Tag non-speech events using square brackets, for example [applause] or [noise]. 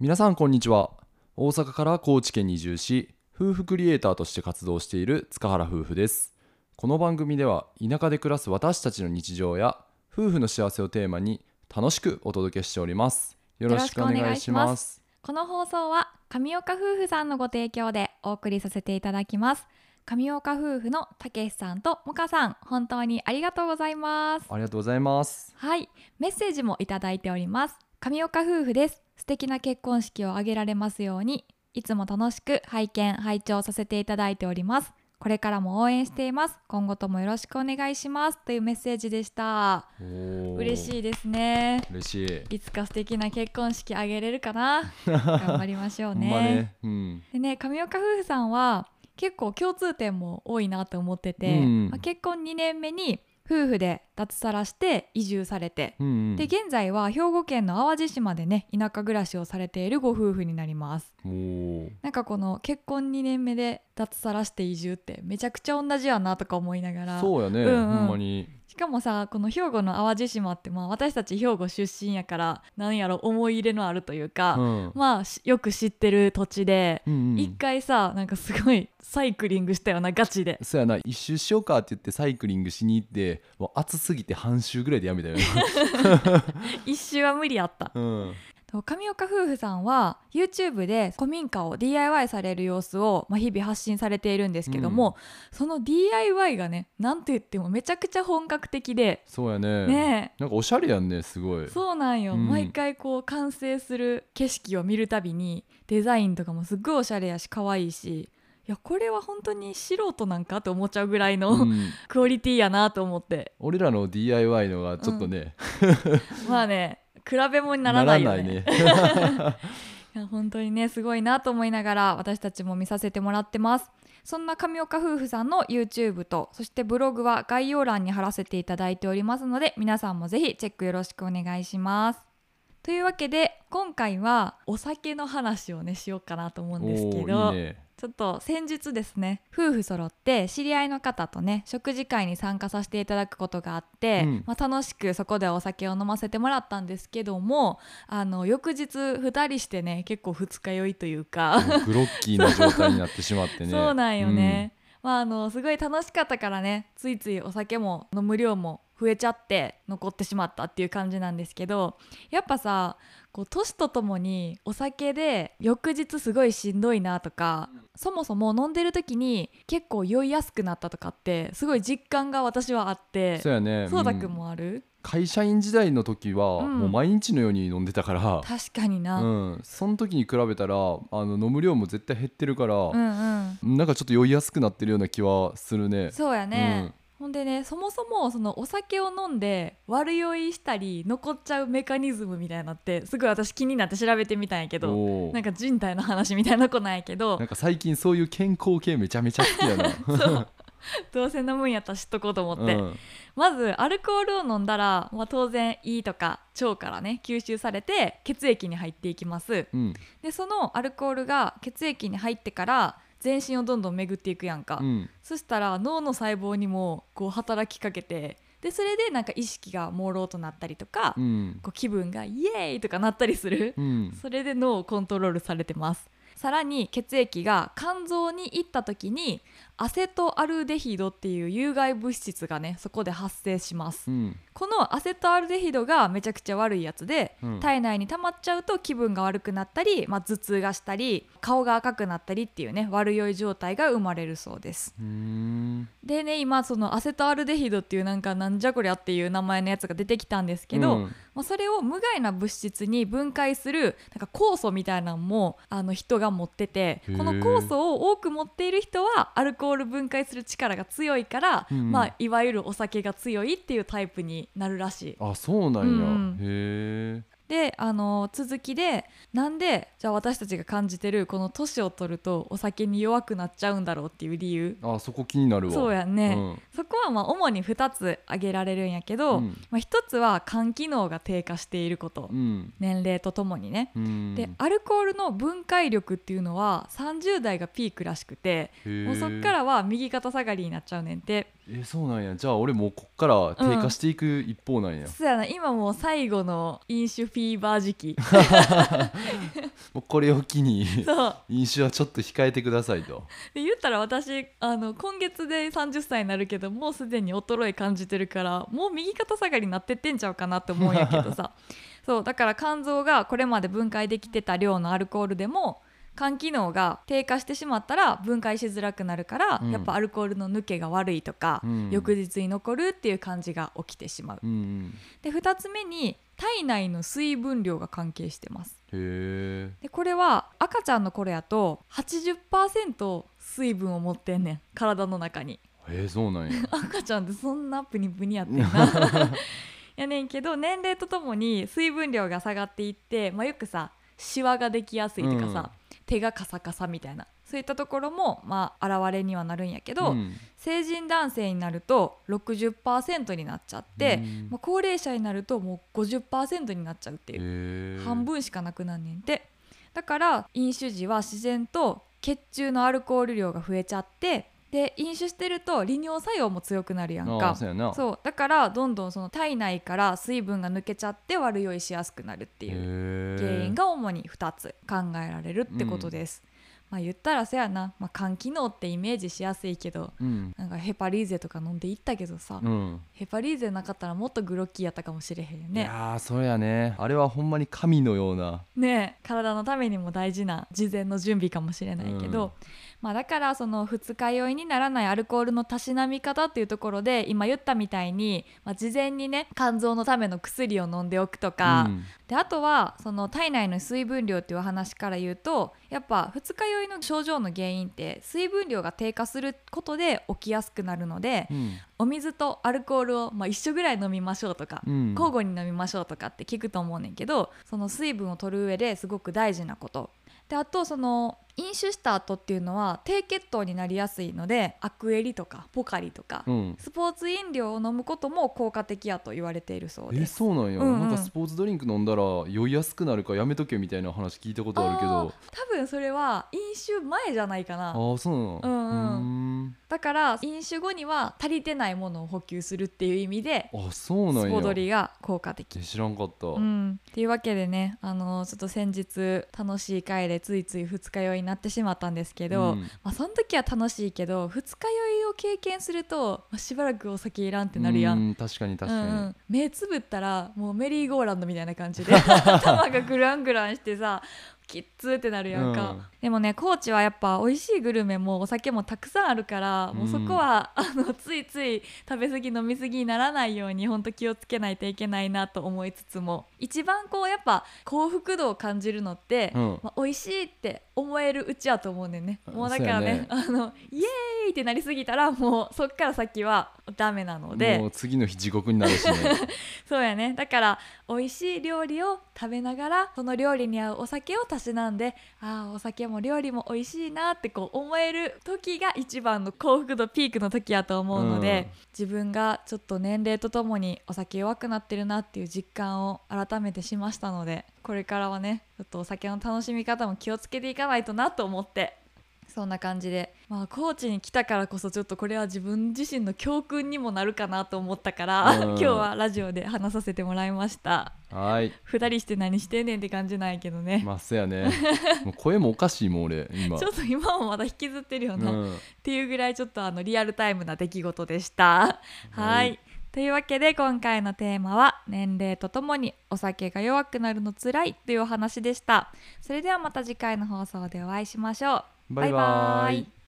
皆さんこんにちは。大阪から高知県に移住し夫婦クリエイターとして活動している塚原夫婦です。この番組では田舎で暮らす私たちの日常や夫婦の幸せをテーマに楽しくお届けしております。よろしくお願いします。この放送は上岡夫婦さんのご提供でお送りさせていただきます。上岡夫婦のたけしさんともかさん本当にありがとうございます。ありがとうございます。はい。メッセージもいただいております。上岡夫婦です素敵な結婚式を挙げられますようにいつも楽しく拝見拝聴させていただいております。これからも応援しています。今後ともよろしくお願いします。というメッセージでした。嬉しいですね。嬉しい。いつか素敵な結婚式あげれるかな？[laughs] 頑張りましょうね。ね、うん、でね上岡夫婦さんは結構共通点も多いなと思ってて、うん。まあ結婚2年目に夫婦で脱サラして移住されて、うんうん。で現在は兵庫県の淡路島でね田舎暮らしをされているご夫婦になります。なんかこの結婚2年目で脱サラして移住ってめちゃくちゃ同じやなとか思いながら。そうやね、うんうん。ほんまにしかもさこの兵庫の淡路島ってまあ私たち兵庫出身やからなんやろ思い入れのあるというか、うん。まあしよく知ってる土地でうんうん。一、回さなんかすごいサイクリングしたようなガチで。そうやな。一周しようかって言ってサイクリングしに行ってもう暑すぎて半周ぐらいでやめたよね、[laughs] 一周は無理やった。うん、と上岡夫婦さんは YouTube で古民家を DIY される様子を、まあ、日々発信されているんですけども、その DIY がねなんて言ってもめちゃくちゃ本格的でそうやね。ね。なんかおしゃれやんねすごい。そうなんよ、うん。毎回こう完成する景色を見るたびにデザインとかもすっごいおしゃれやし可愛いしいやこれは本当に素人なんかと思っちゃうぐらいの、うん。クオリティやなと思って。俺らの DIY のがちょっとね、[laughs] まあね比べ物にならないよね。ならないね。[laughs] [laughs] いや本当にねすごいなと思いながら私たちも見させてもらってます。そんな上岡夫婦さんの YouTube とそしてブログは概要欄に貼らせていただいておりますので皆さんもぜひチェックよろしくお願いしますというわけで今回はお酒の話をねしようかなと思うんですけおどーいいね。ちょっと先日ですね。夫婦揃って知り合いの方とね食事会に参加させていただくことがあって、うん。まあ、楽しくそこでお酒を飲ませてもらったんですけどもあの翌日2人してね結構二日酔いというか、グロッキーな状態になってしまってね。[laughs] そうなんよね、まああのすごい楽しかったからねついついお酒も飲む量も増えちゃって残ってしまったっていう感じなんですけどやっぱさこう年とともにお酒で翌日すごいしんどいなとか、そもそも飲んでる時に結構酔いやすくなったとかってすごい実感が私はあってそうやね。そうたくんんもある、会社員時代の時は、うん。もう毎日のように飲んでたから。確かにな、ううん、ん、その時に比べたらあの飲む量も絶対減ってるから、うんなんかちょっと酔いやすくなってるような気はするね。そうやね、ほんでねそもそもそのお酒を飲んで悪酔いしたり残っちゃうメカニズムみたいなのってすごい私気になって調べてみたんやけどなんか人体の話みたいな子なんやけどなんか最近そういう健康系めちゃめちゃ好きやな。どうせ飲むんやったら知っとこうと思って、うん。まずアルコールを飲んだら、まあ、当然胃とか腸からね吸収されて血液に入っていきます。うん。でそのアルコールが血液に入ってから全身をどんどん巡っていくやんか、うん。そしたら脳の細胞にもこう働きかけてでそれでなんか意識が朦朧となったりとか、うん。こう気分がイエーイとかなったりする、うん。それで脳をコントロールされてます。さらに血液が肝臓に行った時にアセトアルデヒドっていう有害物質がねそこで発生します。うん。このアセトアルデヒドがめちゃくちゃ悪いやつで、うん。体内に溜まっちゃうと気分が悪くなったり、まあ、頭痛がしたり顔が赤くなったりっていうね悪酔い状態が生まれるそうです。でね今そのアセトアルデヒドっていうなんかなんじゃこりゃっていう名前のやつが出てきたんですけど、うん。まあ、それを無害な物質に分解するなんか酵素みたいなのもあの人が持っててこの酵素を多く持っている人はアルコール分解する力が強いから、うん。うんまあ、いわゆるお酒が強いっていうタイプになるらしい。あそうなんや、うん。へえであの続きでなんでじゃあ私たちが感じてるこの年を取るとお酒に弱くなっちゃうんだろうっていう理由。あそこ気になるわ。そうやんね、うん。そこはまあ主に2つ挙げられるんやけど、うん。まあ、1つは肝機能が低下していること、うん。年齢とともにね、うん。でアルコールの分解力っていうのは30代がピークらしくてもうそっからは右肩下がりになっちゃうねんてえそうなんや。じゃあ俺もうこっから低下していく一方なんや、そうやな。今もう最後の飲酒フィーバー時期。[laughs] もうこれを機に飲酒はちょっと控えてくださいと。で言ったら私あの今月で30歳になるけどもうすでに衰え感じてるからもう右肩下がりになってってんちゃうかなって思うんやけどさ。[laughs] そうだから肝臓がこれまで分解できてた量のアルコールでも肝機能が低下してしまったら分解しづらくなるから、うん。やっぱアルコールの抜けが悪いとか、うん。翌日に残るっていう感じが起きてしまう。うんうん。で2つ目に体内の水分量が関係してます。でこれは赤ちゃんの頃やと80%水分を持ってんねん。体の中に。えー、そうなんや。[laughs] 赤ちゃんってそんなプニプニやってんな。[laughs] やねんけど年齢とともに水分量が下がっていって、まあ、よくさシワができやすいとかさ、手がカサカサみたいな。そういったところもまあ現れにはなるんやけど、うん。成人男性になると60%になっちゃって、うん。まあ、高齢者になるともう50%になっちゃうっていう。半分しかなくなんねんて。だから飲酒時は自然と血中のアルコール量が増えちゃってで飲酒してると利尿作用も強くなるやんあか。あそうだからどんどんその体内から水分が抜けちゃって悪酔いしやすくなるっていう原因が主に2つ考えられるってことです、まあ言ったらそやな、まあ、肝機能ってイメージしやすいけどうん。なんかヘパリーゼとか飲んでいったけどさ、うん。ヘパリーゼなかったらもっとグロッキーやったかもしれへんよね。いやーそれやねあれはほんまに神のような。ねえ体のためにも大事な事前の準備かもしれないけど、うん。まあ、だからその二日酔いにならないアルコールのたしなみ方っていうところで今言ったみたいに、まあ、事前にね肝臓のための薬を飲んでおくとか、うん。であとはその体内の水分量っていう話から言うとやっぱ二日酔いの症状の原因って水分量が低下することで起きやすくなるので、うん。お水とアルコールをまあ一緒ぐらい飲みましょうとか、うん。交互に飲みましょうとかって聞くと思うねんけどその水分を取る上ですごく大事なこと。であとその飲酒した後っていうのは低血糖になりやすいのでアクエリとかポカリとか、うん。スポーツ飲料を飲むことも効果的やと言われているそうえです。そうなんや、うんうん。なんかスポーツドリンク飲んだら酔いやすくなるからやめとけみたいな話聞いたことあるけど。多分それは飲酒前じゃないかな。あそうなの。うんうん。だから飲酒後には足りてないものを補給するっていう意味であそうなんスやポドリが効果的。え知らんかった、うん、っていうわけでねあのちょっと先日楽しい回でついつい二日酔いになってしまったんですけど、うん。まあ、その時は楽しいけど二日酔いを経験すると、まあ、しばらくお酒いらんってなるやん。うん確かに確かに、うんうん。目つぶったらもうメリーゴーランドみたいな感じで [laughs] 頭がグラングランしてさきっつーってなるやんか、うん。でもね高知はやっぱ美味しいグルメもお酒もたくさんあるから、もうそこはあのついつい食べ過ぎ飲み過ぎにならないように本当気をつけないといけないなと思いつつも一番こうやっぱ幸福度を感じるのって、うん。まあ、美味しいって思えるうちやと思うねんね。もうだからねあのイエーイってなりすぎたらもうそっから先はダメなので。もう次の日地獄になるしね。[laughs] そうやね。だから美味しい料理を食べながらその料理に合うお酒をたしなんでああお酒も料理も美味しいなってこう思える時が一番の幸福度ピークの時やと思うので、うん。自分がちょっと年齢とともにお酒弱くなってるなっていう実感を改めてしましたのでこれからはねちょっとお酒の楽しみ方も気をつけていかないとなと思ってそんな感じで、まあ、高知に来たからこそちょっとこれは自分自身の教訓にもなるかなと思ったから、うん。今日はラジオで話させてもらいましたはい。二人して何してんねんって感じないけどね、まあそうやね。[laughs] もう声もおかしいもん俺今。ちょっと今もまだ引きずってるよな、っうん。ていうぐらいちょっとあのリアルタイムな出来事でした。はい。はい。というわけで今回のテーマは年齢とともにお酒が弱くなるのつらいというお話でした。それではまた次回の放送でお会いしましょう。バイバイ。イ